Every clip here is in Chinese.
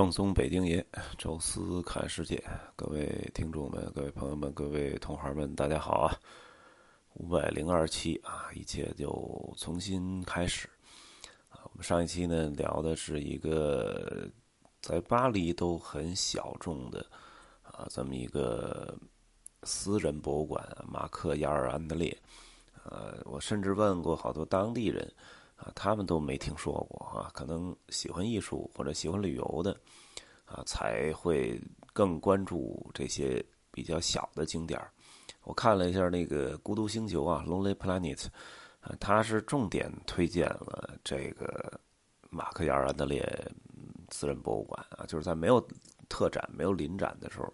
正宗北京爷，宙斯看世界，各位听众们、各位朋友们、各位同行们，大家好啊！五百零二期啊，一切就重新开始啊。我们上一期呢聊的是一个在巴黎都很小众的啊这么一个私人博物馆——马克·雅尔安德烈。呃，我甚至问过好多当地人。啊，他们都没听说过啊，可能喜欢艺术或者喜欢旅游的，啊，才会更关注这些比较小的景点我看了一下那个《孤独星球》啊，《Lonely Planet》，啊，它是重点推荐了这个马克·雅尔安德烈私人博物馆啊，就是在没有特展、没有临展的时候，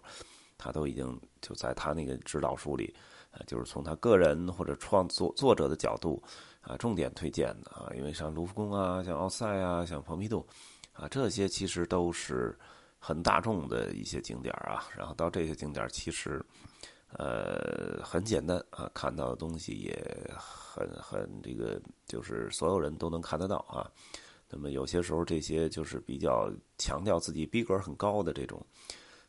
他都已经就在他那个指导书里，啊，就是从他个人或者创作作者的角度。啊，重点推荐的啊，因为像卢浮宫啊，像奥赛啊，像蓬皮杜，啊，这些其实都是很大众的一些景点啊。然后到这些景点，其实呃很简单啊，看到的东西也很很这个，就是所有人都能看得到啊。那么有些时候这些就是比较强调自己逼格很高的这种，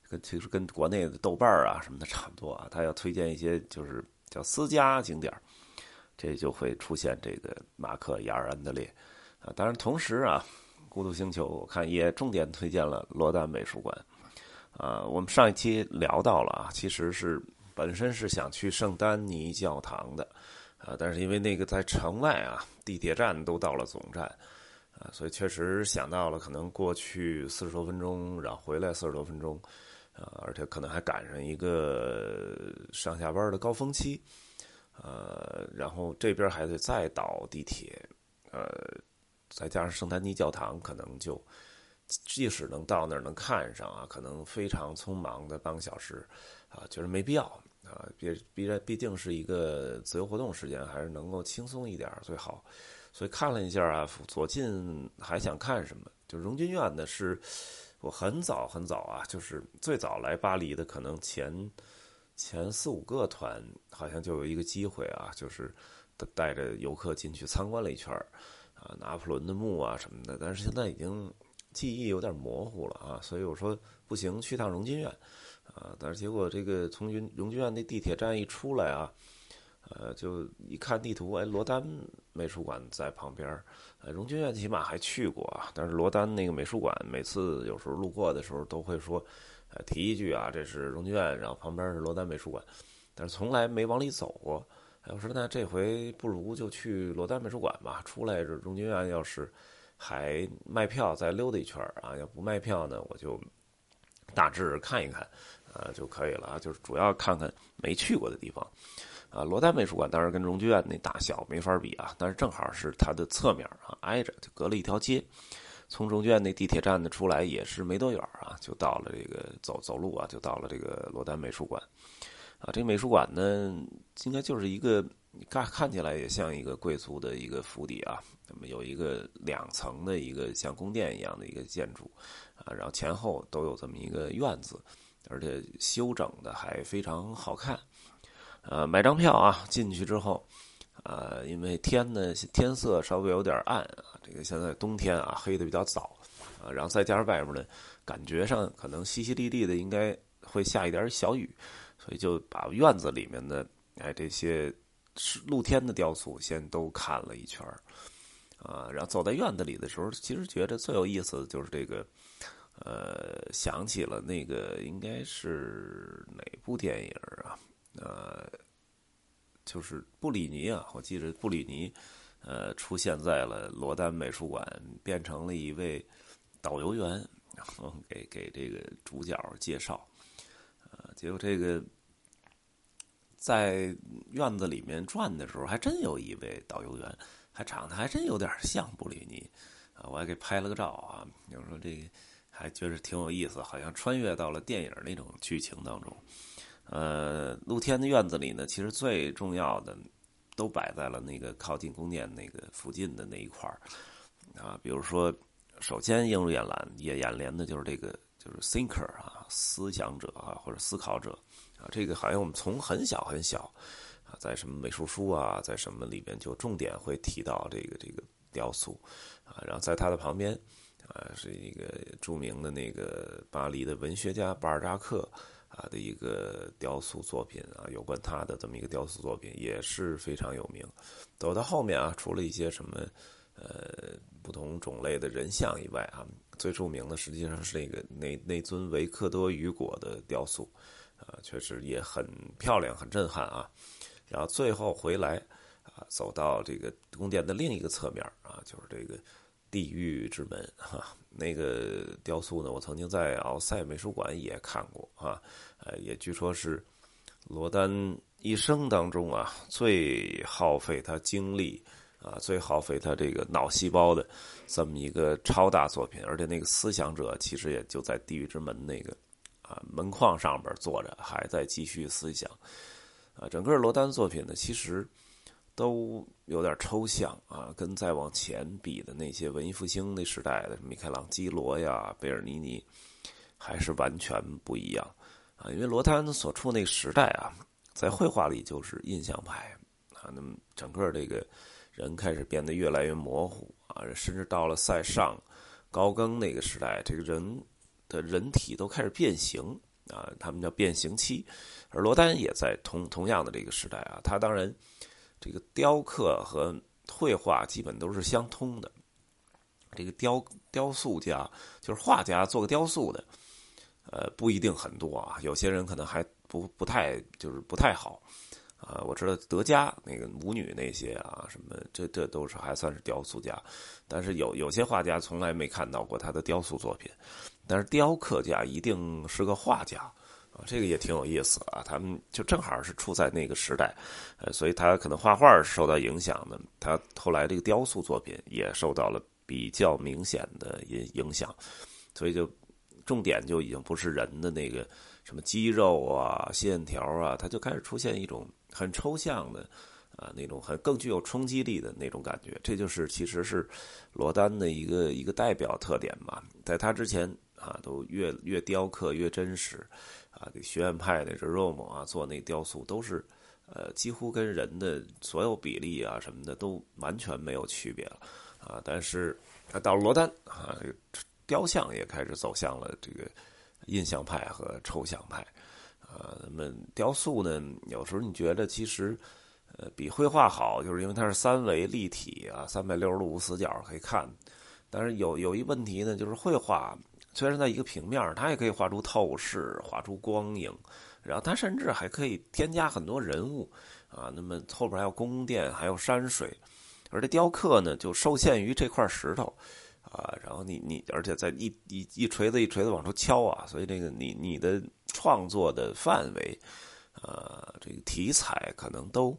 跟其实跟国内的豆瓣啊什么的差不多啊。他要推荐一些就是叫私家景点。这就会出现这个马克·雅尔安德烈，啊，当然同时啊，《孤独星球》我看也重点推荐了罗丹美术馆，啊，我们上一期聊到了啊，其实是本身是想去圣丹尼教堂的，啊，但是因为那个在城外啊，地铁站都到了总站，啊，所以确实想到了可能过去四十多分钟，然后回来四十多分钟，啊，而且可能还赶上一个上下班的高峰期。呃，然后这边还得再倒地铁，呃，再加上圣丹尼教堂，可能就即使能到那儿能看上啊，可能非常匆忙的半个小时，啊，觉得没必要啊，毕毕毕竟是一个自由活动时间，还是能够轻松一点最好。所以看了一下啊，左近还想看什么？就荣军院呢，是我很早很早啊，就是最早来巴黎的，可能前。前四五个团好像就有一个机会啊，就是带着游客进去参观了一圈啊，拿破仑的墓啊什么的。但是现在已经记忆有点模糊了啊，所以我说不行，去趟荣军院啊。但是结果这个从荣荣军院那地铁站一出来啊，呃，就一看地图，哎，罗丹美术馆在旁边呃，荣军院起码还去过啊，但是罗丹那个美术馆，每次有时候路过的时候都会说。呃，提一句啊，这是荣军院，然后旁边是罗丹美术馆，但是从来没往里走过。我说那这回不如就去罗丹美术馆吧。出来这荣军院要是还卖票，再溜达一圈啊；要不卖票呢，我就大致看一看啊就可以了。就是主要看看没去过的地方啊。罗丹美术馆当然跟荣军院那大小没法比啊，但是正好是它的侧面啊，挨着就隔了一条街。从中院那地铁站呢出来也是没多远啊，就到了这个走走路啊，就到了这个罗丹美术馆，啊，这个美术馆呢，应该就是一个看看起来也像一个贵族的一个府邸啊，那么有一个两层的一个像宫殿一样的一个建筑，啊，然后前后都有这么一个院子，而且修整的还非常好看，呃，买张票啊，进去之后。呃，因为天呢，天色稍微有点暗啊，这个现在冬天啊，黑的比较早，啊，然后再加上外面呢，感觉上可能淅淅沥沥的，应该会下一点小雨，所以就把院子里面的哎这些露天的雕塑先都看了一圈啊，然后走在院子里的时候，其实觉得最有意思的就是这个，呃，想起了那个应该是哪部电影啊，呃。就是布里尼啊，我记得布里尼，呃，出现在了罗丹美术馆，变成了一位导游员，然后给给这个主角介绍，呃，结果这个在院子里面转的时候，还真有一位导游员，还长得还真有点像布里尼，啊，我还给拍了个照啊，就说这还觉得挺有意思，好像穿越到了电影那种剧情当中。呃，露天的院子里呢，其实最重要的都摆在了那个靠近宫殿那个附近的那一块儿啊。比如说，首先映入眼帘、也眼帘的就是这个，就是 thinker 啊，思想者啊，或者思考者啊。这个好像我们从很小很小啊，在什么美术书啊，在什么里边就重点会提到这个这个雕塑啊。然后在它的旁边啊，是一个著名的那个巴黎的文学家巴尔扎克啊的一个雕塑作品啊，有关他的这么一个雕塑作品也是非常有名。走到后面啊，除了一些什么呃不同种类的人像以外啊，最著名的实际上是那个那那尊维克多雨果的雕塑啊，确实也很漂亮，很震撼啊。然后最后回来啊，走到这个宫殿的另一个侧面啊，就是这个地狱之门 哈。那个雕塑呢，我曾经在奥赛美术馆也看过啊，呃，也据说是罗丹一生当中啊最耗费他精力啊，最耗费他这个脑细胞的这么一个超大作品。而且那个思想者其实也就在地狱之门那个啊门框上边坐着，还在继续思想。啊，整个罗丹作品呢，其实都有点抽象啊，跟再往前比的那些文艺复兴那时代的米开朗基罗呀、贝尔尼尼，还是完全不一样啊。因为罗丹所处那个时代啊，在绘画里就是印象派啊，那么整个这个人开始变得越来越模糊啊，甚至到了塞尚、高更那个时代，这个人的人体都开始变形。啊，他们叫变形期，而罗丹也在同同样的这个时代啊。他当然，这个雕刻和绘画基本都是相通的。这个雕雕塑家就是画家，做个雕塑的，呃，不一定很多啊。有些人可能还不不太就是不太好啊。我知道德加那个舞女那些啊，什么这这都是还算是雕塑家，但是有有些画家从来没看到过他的雕塑作品。但是雕刻家一定是个画家这个也挺有意思啊。他们就正好是处在那个时代，呃，所以他可能画画受到影响的，他后来这个雕塑作品也受到了比较明显的影影响，所以就重点就已经不是人的那个什么肌肉啊、线条啊，它就开始出现一种很抽象的啊那种很更具有冲击力的那种感觉。这就是其实是罗丹的一个一个代表特点嘛，在他之前。啊，都越越雕刻越真实，啊，给学院派的这 Rome 啊，做那雕塑都是，呃，几乎跟人的所有比例啊什么的都完全没有区别了，啊，但是到罗丹啊，雕像也开始走向了这个印象派和抽象派，啊，那么雕塑呢，有时候你觉得其实，呃，比绘画好，就是因为它是三维立体啊，三百六十度无死角可以看，但是有有一问题呢，就是绘画。虽然在一个平面它也可以画出透视，画出光影，然后它甚至还可以添加很多人物啊。那么后边还有宫殿，还有山水，而这雕刻呢，就受限于这块石头啊。然后你你，而且在一一一锤子一锤子往出敲啊，所以这个你你的创作的范围，呃，这个题材可能都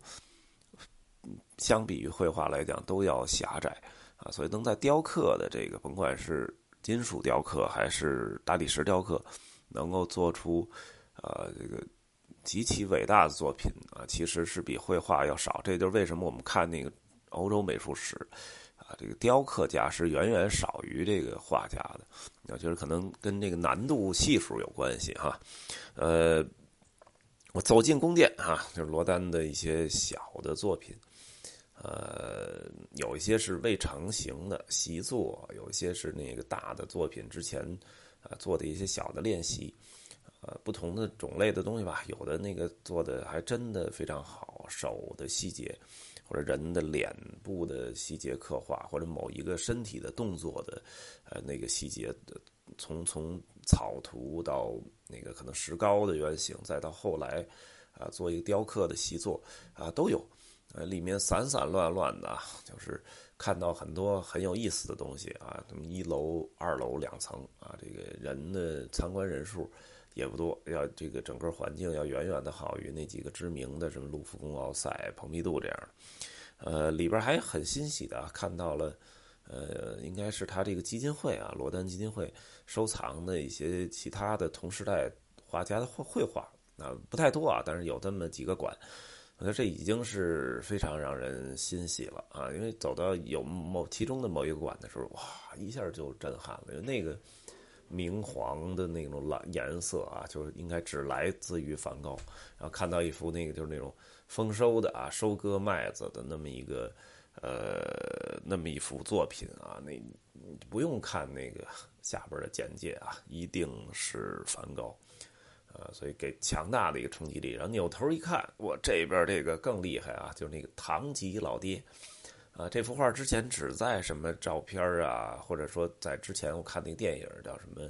相比于绘画来讲都要狭窄啊。所以能在雕刻的这个，甭管是。金属雕刻还是大理石雕刻，能够做出，呃，这个极其伟大的作品啊，其实是比绘画要少。这就是为什么我们看那个欧洲美术史，啊，这个雕刻家是远远少于这个画家的。我觉得可能跟这个难度系数有关系哈。呃，我走进宫殿哈，就是罗丹的一些小的作品。呃，有一些是未成型的习作，有一些是那个大的作品之前啊做的一些小的练习，呃，不同的种类的东西吧，有的那个做的还真的非常好，手的细节，或者人的脸部的细节刻画，或者某一个身体的动作的呃那个细节，从从草图到那个可能石膏的原型，再到后来啊做一个雕刻的习作啊都有。呃，里面散散乱乱的，就是看到很多很有意思的东西啊。么一楼、二楼两层啊，这个人的参观人数也不多，要这个整个环境要远远的好于那几个知名的什么卢浮宫、奥赛、蓬皮杜这样。呃，里边还很欣喜的看到了，呃，应该是他这个基金会啊，罗丹基金会收藏的一些其他的同时代画家的绘绘画啊，不太多啊，但是有这么几个馆。我觉得这已经是非常让人欣喜了啊！因为走到有某其中的某一个馆的时候，哇，一下就震撼了。因为那个明黄的那种蓝颜色啊，就是应该只来自于梵高。然后看到一幅那个就是那种丰收的啊，收割麦子的那么一个呃，那么一幅作品啊，那不用看那个下边的简介啊，一定是梵高。啊，所以给强大的一个冲击力。然后扭头一看，我这边这个更厉害啊，就是那个唐吉老爹。啊，这幅画之前只在什么照片啊，或者说在之前我看那个电影叫什么，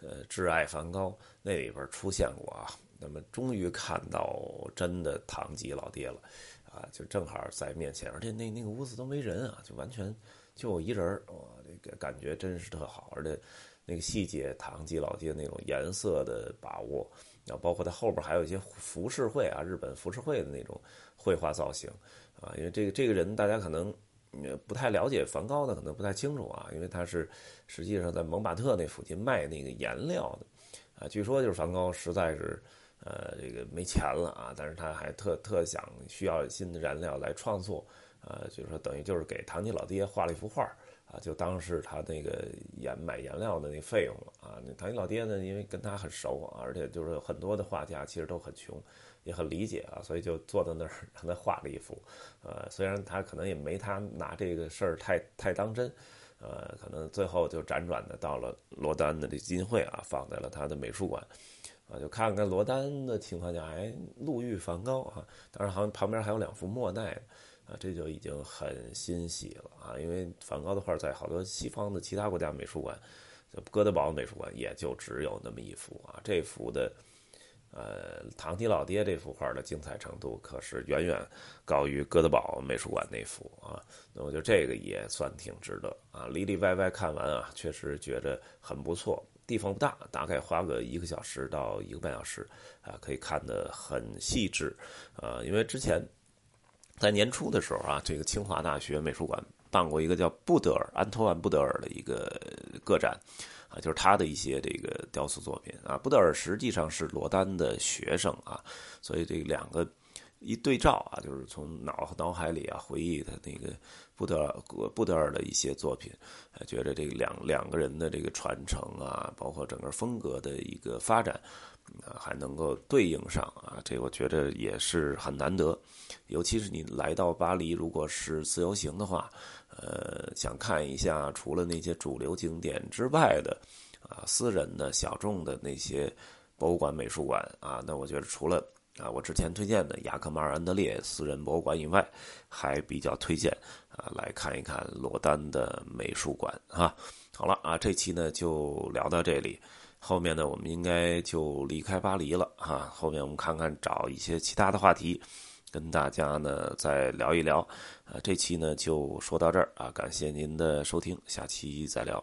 呃，《挚爱梵高》那里边出现过啊。那么终于看到真的唐吉老爹了，啊，就正好在面前，而且那那个屋子都没人啊，就完全就我一人儿，哇，这个感觉真是特好，而且。那个细节，唐吉老街那种颜色的把握，然后包括它后边还有一些浮世绘啊，日本浮世绘的那种绘画造型啊。因为这个这个人大家可能不太了解，梵高的可能不太清楚啊，因为他是实际上在蒙马特那附近卖那个颜料的啊。据说就是梵高实在是呃这个没钱了啊，但是他还特特想需要新的燃料来创作啊，就是说等于就是给唐吉老爹画了一幅画。啊，就当是他那个颜买颜料的那费用了啊。唐吉老爹呢，因为跟他很熟啊，而且就是很多的画家其实都很穷，也很理解啊，所以就坐在那儿让他画了一幅。呃，虽然他可能也没他拿这个事儿太太当真，呃，可能最后就辗转的到了罗丹的这基金会啊，放在了他的美术馆啊，就看看罗丹的情况下，哎，路遇梵高啊，当然好像旁边还有两幅莫奈。啊，这就已经很欣喜了啊！因为梵高的画在好多西方的其他国家美术馆，就哥德堡美术馆也就只有那么一幅啊。这幅的，呃，唐尼老爹这幅画的精彩程度可是远远高于哥德堡美术馆那幅啊。那我觉得这个也算挺值得啊。里里外外看完啊，确实觉得很不错。地方不大，大概花个一个小时到一个半小时啊，可以看得很细致啊。因为之前。在年初的时候啊，这个清华大学美术馆办过一个叫布德尔安托万布德尔的一个个展，啊，就是他的一些这个雕塑作品啊。布德尔实际上是罗丹的学生啊，所以这两个一对照啊，就是从脑脑海里啊回忆他那个布德尔布德尔的一些作品，觉得这个两两个人的这个传承啊，包括整个风格的一个发展。啊，还能够对应上啊，这我觉得也是很难得。尤其是你来到巴黎，如果是自由行的话，呃，想看一下除了那些主流景点之外的啊，私人的小众的那些博物馆、美术馆啊，那我觉得除了啊，我之前推荐的雅克马尔安德烈私人博物馆以外，还比较推荐啊，来看一看罗丹的美术馆啊。好了啊，这期呢就聊到这里。后面呢，我们应该就离开巴黎了哈。后面我们看看找一些其他的话题，跟大家呢再聊一聊。啊，这期呢就说到这儿啊，感谢您的收听，下期再聊。